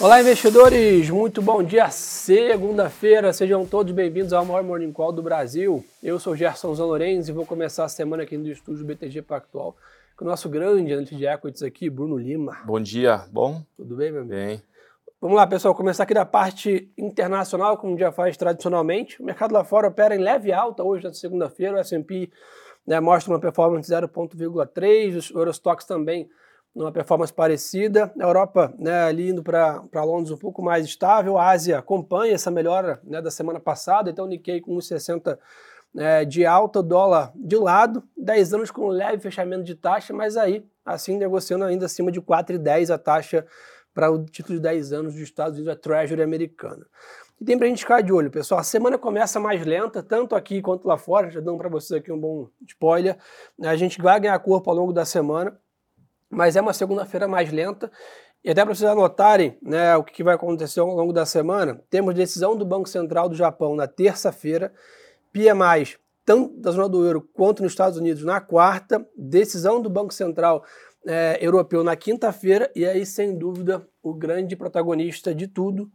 Olá, investidores! Muito bom dia, segunda-feira. Sejam todos bem-vindos ao maior Morning Call do Brasil. Eu sou Gerson Zanorenz e vou começar a semana aqui no estúdio BTG Pactual com o nosso grande analista de equities aqui, Bruno Lima. Bom dia, bom? Tudo bem, meu amigo? Bem. Vamos lá, pessoal, começar aqui da parte internacional, como já faz tradicionalmente. O mercado lá fora opera em leve alta hoje, na segunda-feira. O S&P né, mostra uma performance de 0,3, o Eurostox também numa performance parecida. A Europa né, ali indo para Londres um pouco mais estável. A Ásia acompanha essa melhora né, da semana passada, então o Nikkei com 1,60 né, de alta, dólar de lado, 10 anos com leve fechamento de taxa, mas aí, assim, negociando ainda acima de 4,10 a taxa para o título de 10 anos dos Estados Unidos, a Treasury americana. E tem para a gente ficar de olho, pessoal. A semana começa mais lenta, tanto aqui quanto lá fora. Já dando para vocês aqui um bom spoiler. A gente vai ganhar corpo ao longo da semana, mas é uma segunda-feira mais lenta. E até para vocês anotarem né, o que vai acontecer ao longo da semana, temos decisão do Banco Central do Japão na terça-feira, PMI tanto da zona do euro quanto nos Estados Unidos na quarta, decisão do Banco Central é, europeu na quinta-feira, e aí, sem dúvida, o grande protagonista de tudo,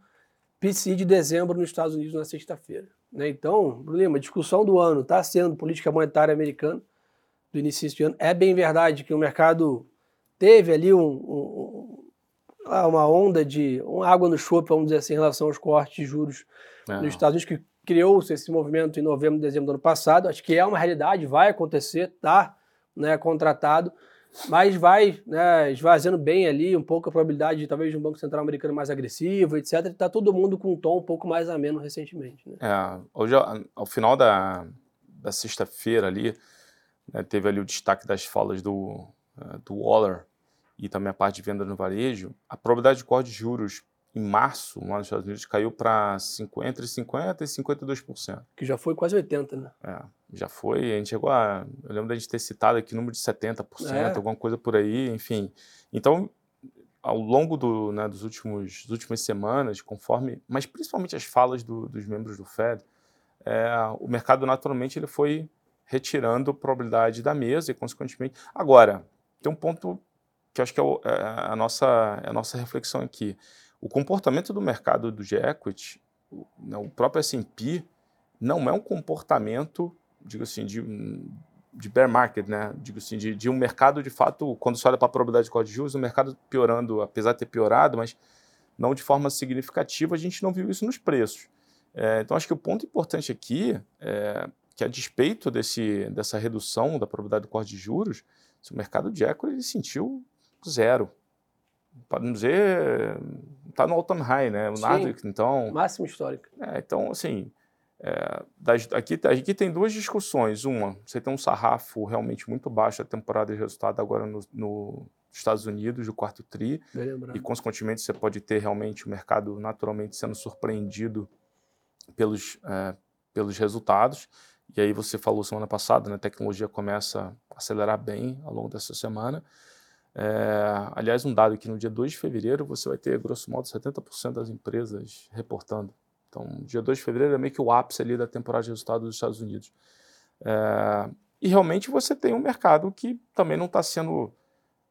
PCI de dezembro nos Estados Unidos na sexta-feira. Né? Então, Bruno a discussão do ano está sendo política monetária americana, do início de ano. É bem verdade que o mercado teve ali um, um, uma onda de uma água no chope, vamos dizer assim, em relação aos cortes de juros é. nos Estados Unidos, que criou-se esse movimento em novembro, dezembro do ano passado. Acho que é uma realidade, vai acontecer, está né, contratado mas vai né, esvaziando bem ali um pouco a probabilidade de talvez um Banco Central americano mais agressivo, etc. Está todo mundo com um tom um pouco mais ameno recentemente. Né? É, hoje, ao final da, da sexta-feira ali, né, teve ali o destaque das falas do, uh, do Waller e também a parte de venda no varejo, a probabilidade de corte de juros em março, lá nos Estados Unidos, caiu para 50, entre 50% e 52%. Que já foi quase 80%, né? É, já foi. A gente chegou a. Eu lembro da gente ter citado aqui número de 70%, é. alguma coisa por aí, enfim. Então, ao longo do, né, dos últimos, das últimas semanas, conforme. Mas principalmente as falas do, dos membros do Fed, é, o mercado naturalmente ele foi retirando probabilidade da mesa e, consequentemente. Agora, tem um ponto que acho que é, é a, nossa, é a nossa reflexão aqui o comportamento do mercado do G-Equity, o, né, o próprio S&P, não é um comportamento, digo assim, de, de bear market, né? Digo assim, de, de um mercado de fato, quando você olha para a probabilidade de código de juros, o mercado piorando, apesar de ter piorado, mas não de forma significativa, a gente não viu isso nos preços. É, então, acho que o ponto importante aqui é que, a despeito desse, dessa redução da probabilidade do corte de juros, o mercado de equity ele sentiu zero. Podemos dizer, está no all-time high, né? O Nasdaq, então... Máximo histórico. É, então, assim, é, das, aqui, aqui tem duas discussões. Uma, você tem um sarrafo realmente muito baixo da temporada de resultado agora nos no Estados Unidos, do quarto TRI, e consequentemente você pode ter realmente o mercado naturalmente sendo surpreendido pelos, é, pelos resultados. E aí você falou semana passada, né, a tecnologia começa a acelerar bem ao longo dessa semana. É, aliás, um dado que no dia 2 de fevereiro você vai ter, grosso modo, 70% das empresas reportando. Então, dia 2 de fevereiro é meio que o ápice ali da temporada de resultados dos Estados Unidos. É, e realmente você tem um mercado que também não está sendo,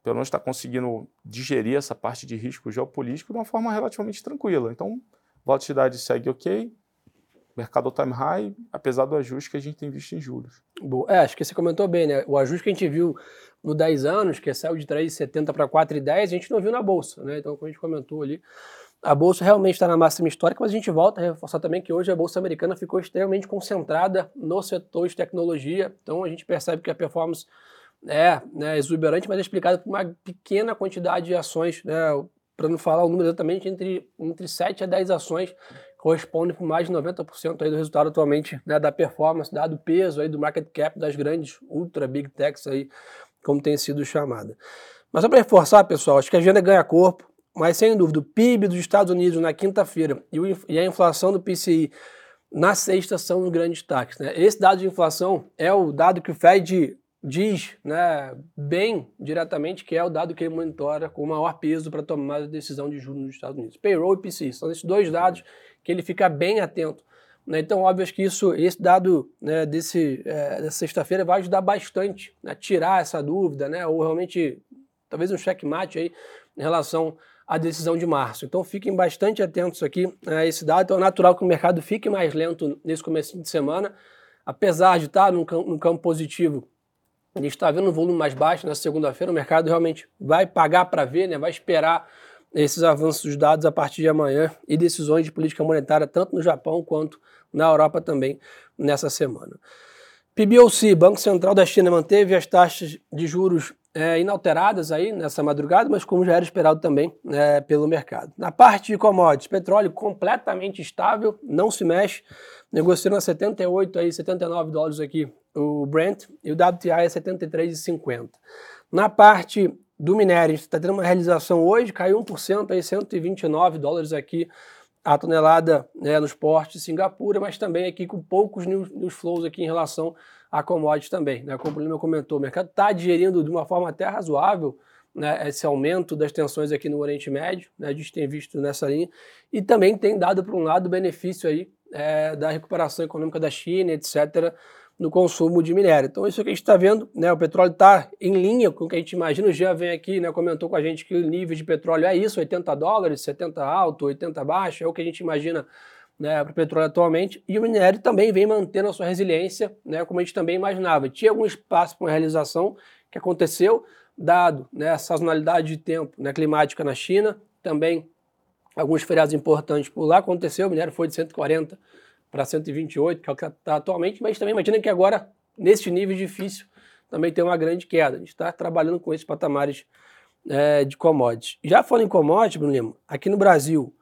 pelo menos está conseguindo digerir essa parte de risco geopolítico de uma forma relativamente tranquila. Então, volatilidade segue ok, mercado all time high, apesar do ajuste que a gente tem visto em juros. Boa. É, acho que você comentou bem, né? O ajuste que a gente viu no 10 anos, que saiu de 3,70 para 4,10, a gente não viu na Bolsa, né? Então, como a gente comentou ali, a Bolsa realmente está na máxima histórica, mas a gente volta a reforçar também que hoje a Bolsa Americana ficou extremamente concentrada no setor de tecnologia, então a gente percebe que a performance é né, exuberante, mas é explicada por uma pequena quantidade de ações, né? Para não falar o número exatamente, entre, entre 7 a 10 ações corresponde por mais de 90% aí do resultado atualmente né, da performance, dado o peso aí do market cap das grandes ultra big techs aí, como tem sido chamada. Mas só para reforçar, pessoal, acho que a agenda ganha corpo, mas sem dúvida, o PIB dos Estados Unidos na quinta-feira e, a inflação do PCI na sexta são os grandes destaques. Né? Esse dado de inflação é o dado que o Fed diz né, bem diretamente que é o dado que ele monitora com maior peso para tomar a decisão de juros nos Estados Unidos. Payroll e PCI são esses dois dados que ele fica bem atento. Né? Então, óbvio que isso, esse dado né, desse, é, dessa sexta-feira vai ajudar bastante a né, tirar essa dúvida, né? ou realmente talvez um checkmate aí em relação a decisão de março. Então fiquem bastante atentos aqui a esse dado. Então é natural que o mercado fique mais lento nesse começo de semana, apesar de estar no campo, no campo positivo. A gente está vendo um volume mais baixo na segunda-feira, o mercado realmente vai pagar para ver, né? vai esperar esses avanços dos dados a partir de amanhã e decisões de política monetária tanto no Japão quanto na Europa também nessa semana. PBOC, Banco Central da China, manteve as taxas de juros é, inalteradas aí nessa madrugada, mas como já era esperado também é, pelo mercado. Na parte de commodities, petróleo completamente estável, não se mexe, negociando a 78 aí, 79 dólares aqui o Brent e o WTI é 73,50. Na parte do minério, está tendo uma realização hoje, caiu 1%, aí 129 dólares aqui a tonelada né, nos portos de Singapura, mas também aqui com poucos news, news flows aqui em relação a commodities também. Né? Como o Lima comentou, o mercado está digerindo de uma forma até razoável né, esse aumento das tensões aqui no Oriente Médio, né, a gente tem visto nessa linha, e também tem dado, por um lado, benefício aí é, da recuperação econômica da China, etc., no consumo de minério. Então, isso que a gente está vendo, né, o petróleo está em linha com o que a gente imagina. O Jean vem aqui, né, comentou com a gente que o nível de petróleo é isso, 80 dólares, 70 alto, 80 baixo, é o que a gente imagina né, para o petróleo atualmente. E o minério também vem mantendo a sua resiliência, né, como a gente também imaginava. Tinha algum espaço para uma realização que aconteceu, dado né, a sazonalidade de tempo né, climática na China, também alguns feriados importantes por lá aconteceu, o minério foi de 140 para 128, que é o que está atualmente, mas também imagina que agora, neste nível difícil, também tem uma grande queda. A gente está trabalhando com esses patamares é, de commodities. Já falando em commodities, Bruno Lima, aqui no Brasil,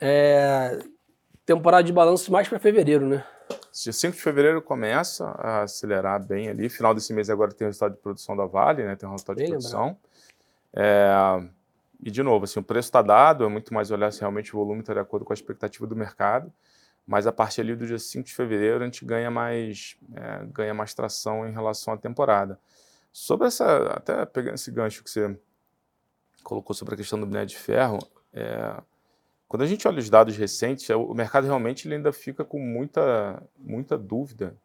é, temporada de balanço mais para fevereiro, né? Dia 5 de fevereiro começa a acelerar bem ali. Final desse mês agora tem o resultado de produção da Vale, né? Tem o resultado bem de produção. É, e, de novo, assim, o preço está dado, é muito mais olhar se realmente o volume está de acordo com a expectativa do mercado. Mas a partir ali do dia 5 de fevereiro a gente ganha mais, é, ganha mais tração em relação à temporada. Sobre essa, até pegando esse gancho que você colocou sobre a questão do minério de ferro, é, quando a gente olha os dados recentes, é, o mercado realmente ele ainda fica com muita, muita dúvida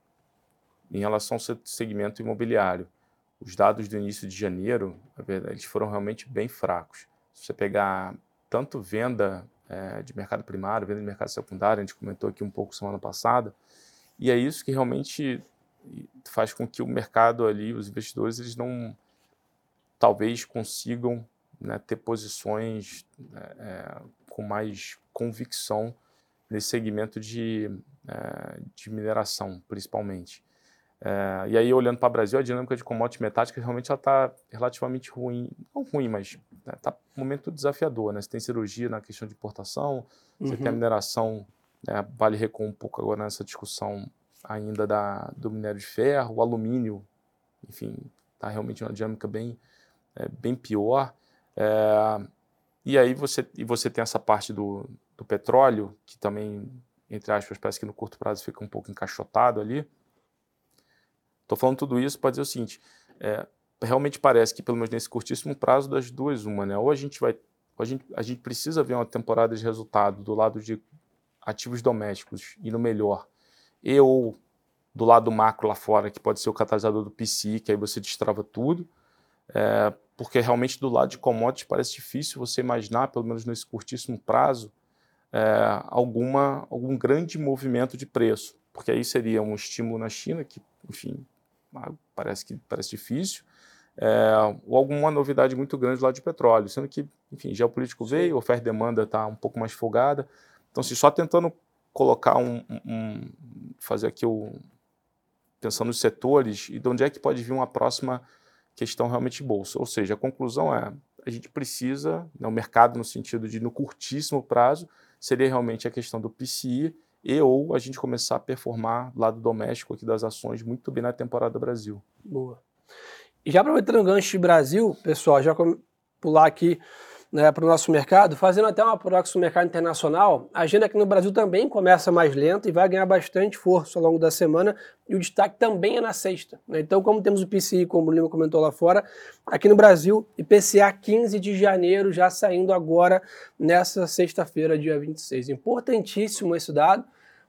em relação ao segmento imobiliário. Os dados do início de janeiro, verdade, eles foram realmente bem fracos. Se você pegar tanto venda é, de mercado primário, venda de mercado secundário, a gente comentou aqui um pouco semana passada, e é isso que realmente faz com que o mercado ali, os investidores, eles não talvez consigam né, ter posições né, é, com mais convicção nesse segmento de, é, de mineração, principalmente. É, e aí, olhando para o Brasil, a dinâmica de commodities metálicas realmente está relativamente ruim. Não ruim, mas está né, tá um momento desafiador. Né? Você tem cirurgia na questão de importação, uhum. você tem a uhum. mineração, né, vale recuar um pouco agora nessa discussão ainda da, do minério de ferro, o alumínio, enfim, está realmente uma dinâmica bem, é, bem pior. É, e aí você, e você tem essa parte do, do petróleo, que também, entre aspas, parece que no curto prazo fica um pouco encaixotado ali. Estou falando tudo isso para dizer o seguinte: é, realmente parece que, pelo menos nesse curtíssimo prazo, das duas, uma, né? Ou a gente vai. A gente, a gente precisa ver uma temporada de resultado do lado de ativos domésticos e no melhor, e ou do lado macro lá fora, que pode ser o catalisador do PCI, que aí você destrava tudo, é, porque realmente do lado de commodities parece difícil você imaginar, pelo menos nesse curtíssimo prazo, é, alguma, algum grande movimento de preço, porque aí seria um estímulo na China, que, enfim, parece que parece difícil, é, ou alguma novidade muito grande lá de petróleo, sendo que, enfim, geopolítico veio, oferta e demanda está um pouco mais folgada. Então, se só tentando colocar um, um, fazer aqui o pensando nos setores e de onde é que pode vir uma próxima questão realmente bolsa. Ou seja, a conclusão é a gente precisa, né, o mercado no sentido de no curtíssimo prazo seria realmente a questão do PCI e ou a gente começar a performar lado doméstico aqui das ações muito bem na temporada Brasil. Boa. E já aproveitando o gancho de Brasil, pessoal, já pular aqui né, para o nosso mercado, fazendo até uma proxy mercado internacional, a agenda aqui no Brasil também começa mais lenta e vai ganhar bastante força ao longo da semana, e o destaque também é na sexta. Né? Então, como temos o PCI, como o Lima comentou lá fora, aqui no Brasil, IPCA 15 de janeiro já saindo agora nessa sexta-feira, dia 26. Importantíssimo esse dado,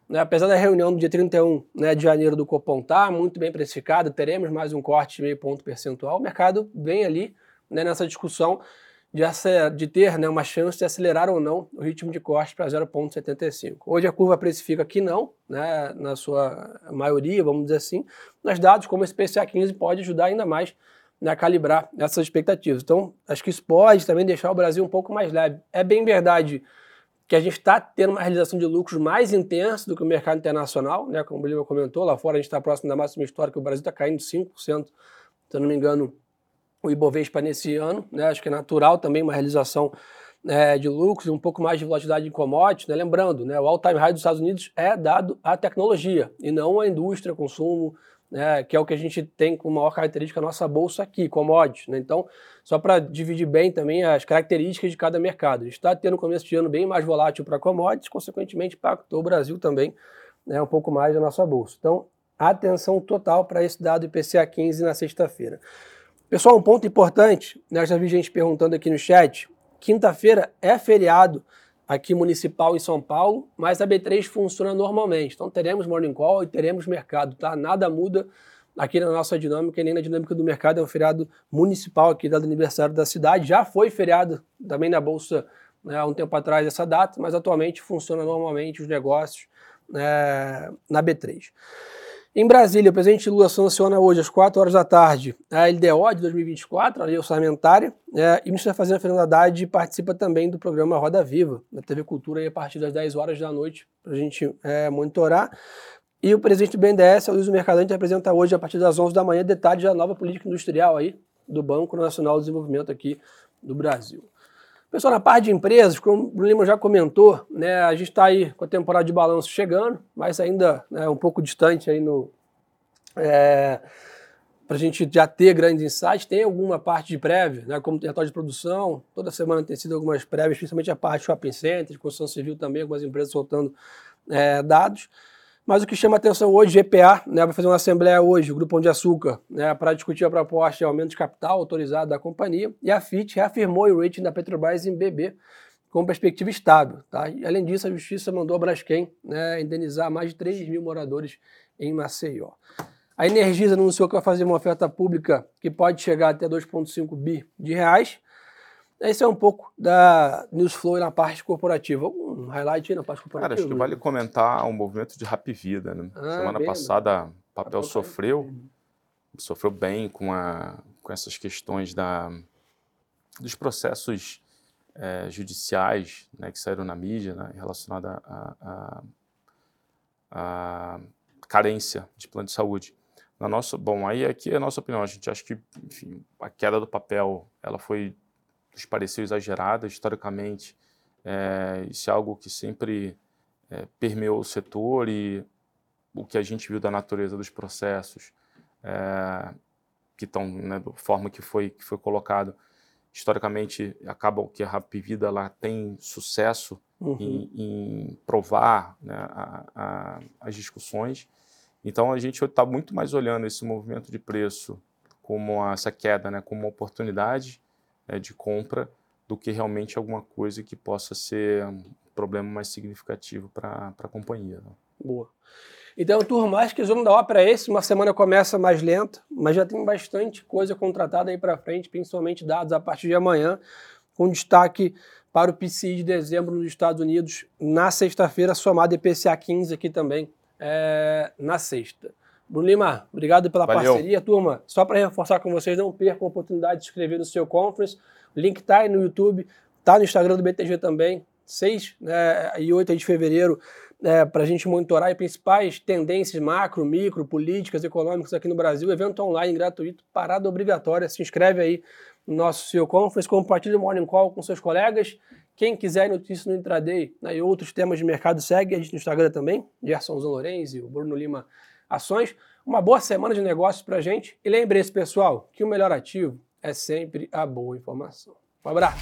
né, apesar da reunião do dia 31 né, de janeiro do Copom estar tá muito bem precificada, teremos mais um corte de meio ponto percentual, o mercado vem ali né, nessa discussão de, de ter né, uma chance de acelerar ou não o ritmo de corte para 0,75. Hoje a curva precifica que não, né, na sua maioria, vamos dizer assim, mas dados como esse PCA 15 pode ajudar ainda mais né, a calibrar essas expectativas. Então, acho que isso pode também deixar o Brasil um pouco mais leve. É bem verdade que a gente está tendo uma realização de lucros mais intensa do que o mercado internacional, né? Como o Bolívar comentou, lá fora a gente está próximo da máxima histórica, o Brasil está caindo 5%, se eu não me engano, o Ibovespa nesse ano, né? Acho que é natural também uma realização é, de lucros, um pouco mais de volatilidade em commodities, né? Lembrando, né? O all-time high dos Estados Unidos é dado à tecnologia e não à indústria, consumo, né, que é o que a gente tem como maior característica nossa bolsa aqui, commodities. Né? Então, só para dividir bem também as características de cada mercado. A gente está tendo um começo de ano bem mais volátil para commodities, consequentemente impactou o Brasil também né, um pouco mais a nossa bolsa. Então, atenção total para esse dado IPCA 15 na sexta-feira. Pessoal, um ponto importante, né, já vi gente perguntando aqui no chat, quinta-feira é feriado aqui municipal em São Paulo, mas a B3 funciona normalmente. Então teremos morning call e teremos mercado, tá? Nada muda aqui na nossa dinâmica e nem na dinâmica do mercado. É um feriado municipal aqui, dado aniversário da cidade. Já foi feriado também na Bolsa né, há um tempo atrás essa data, mas atualmente funciona normalmente os negócios é, na B3. Em Brasília, o presidente Lula sanciona hoje, às 4 horas da tarde, a LDO de 2024, a lei orçamentária, é, e o ministro da Fazenda, Fernando Haddad, participa também do programa Roda Viva, da TV Cultura, aí, a partir das 10 horas da noite, para a gente é, monitorar. E o presidente do BNDES, Luiz Mercadante, apresenta hoje, a partir das 11 da manhã, detalhes da nova política industrial aí do Banco Nacional de Desenvolvimento aqui do Brasil. Pessoal, na parte de empresas, como o Lima já comentou, né, a gente está aí com a temporada de balanço chegando, mas ainda né, um pouco distante aí no. É, para a gente já ter grandes insights, tem alguma parte de prévia, né, como território de produção, toda semana tem sido algumas prévias, principalmente a parte de shopping centers, construção civil também, algumas empresas soltando é, dados. Mas o que chama atenção hoje, GPA, né, vai fazer uma assembleia hoje, o Grupo Pão de Açúcar, né, para discutir a proposta de aumento de capital autorizado da companhia, e a FIT reafirmou o rating da Petrobras em BB com perspectiva estável. Tá? E, além disso, a Justiça mandou a Braskem né, indenizar mais de 3 mil moradores em Maceió. A Energisa anunciou que vai fazer uma oferta pública que pode chegar até 2,5 bi de reais, esse é um pouco da News Flow na parte corporativa. Um highlight aí na parte corporativa? Cara, acho que vale comentar o um movimento de Rap Vida. Né? Ah, Semana passada, o papel sofreu, sofreu bem com, a, com essas questões da, dos processos é, judiciais né, que saíram na mídia né, relacionados à carência de plano de saúde. Na nossa, bom, aí aqui é a nossa opinião. A gente acha que enfim, a queda do papel ela foi nos pareceu exagerada historicamente. É, isso é algo que sempre é, permeou o setor e o que a gente viu da natureza dos processos é, que estão né, da forma que foi que foi colocado historicamente acaba que a Rapvida ela tem sucesso uhum. em, em, provar né, a, a, as discussões então a gente está muito mais olhando esse movimento de preço como essa queda né, como uma oportunidade né, de compra do que realmente alguma coisa que possa ser um problema mais significativo para a companhia. Né? Boa. Então, turma, acho que o resumo da ópera é esse. Uma semana começa mais lenta, mas já tem bastante coisa contratada aí para frente, principalmente dados a partir de amanhã, com destaque para o PCI de dezembro nos Estados Unidos na sexta-feira, somado IPCA 15 aqui também é, na sexta. Bruno Lima, obrigado pela Valeu. parceria, turma. Só para reforçar com vocês, não percam a oportunidade de se inscrever no seu conference. O link está aí no YouTube, está no Instagram do BTG também. 6 né, e 8 de fevereiro, é, para a gente monitorar as principais tendências macro, micro, políticas, econômicas aqui no Brasil. Evento online gratuito, parada obrigatória. Se inscreve aí no nosso seu conference, compartilha o Morning Call com seus colegas. Quem quiser notícias no intraday né, e outros temas de mercado, segue a gente no Instagram também. Gerson Zanorenzi, o Bruno Lima ações. Uma boa semana de negócios para a gente. E lembre-se, pessoal, que o melhor ativo é sempre a boa informação. Um abraço.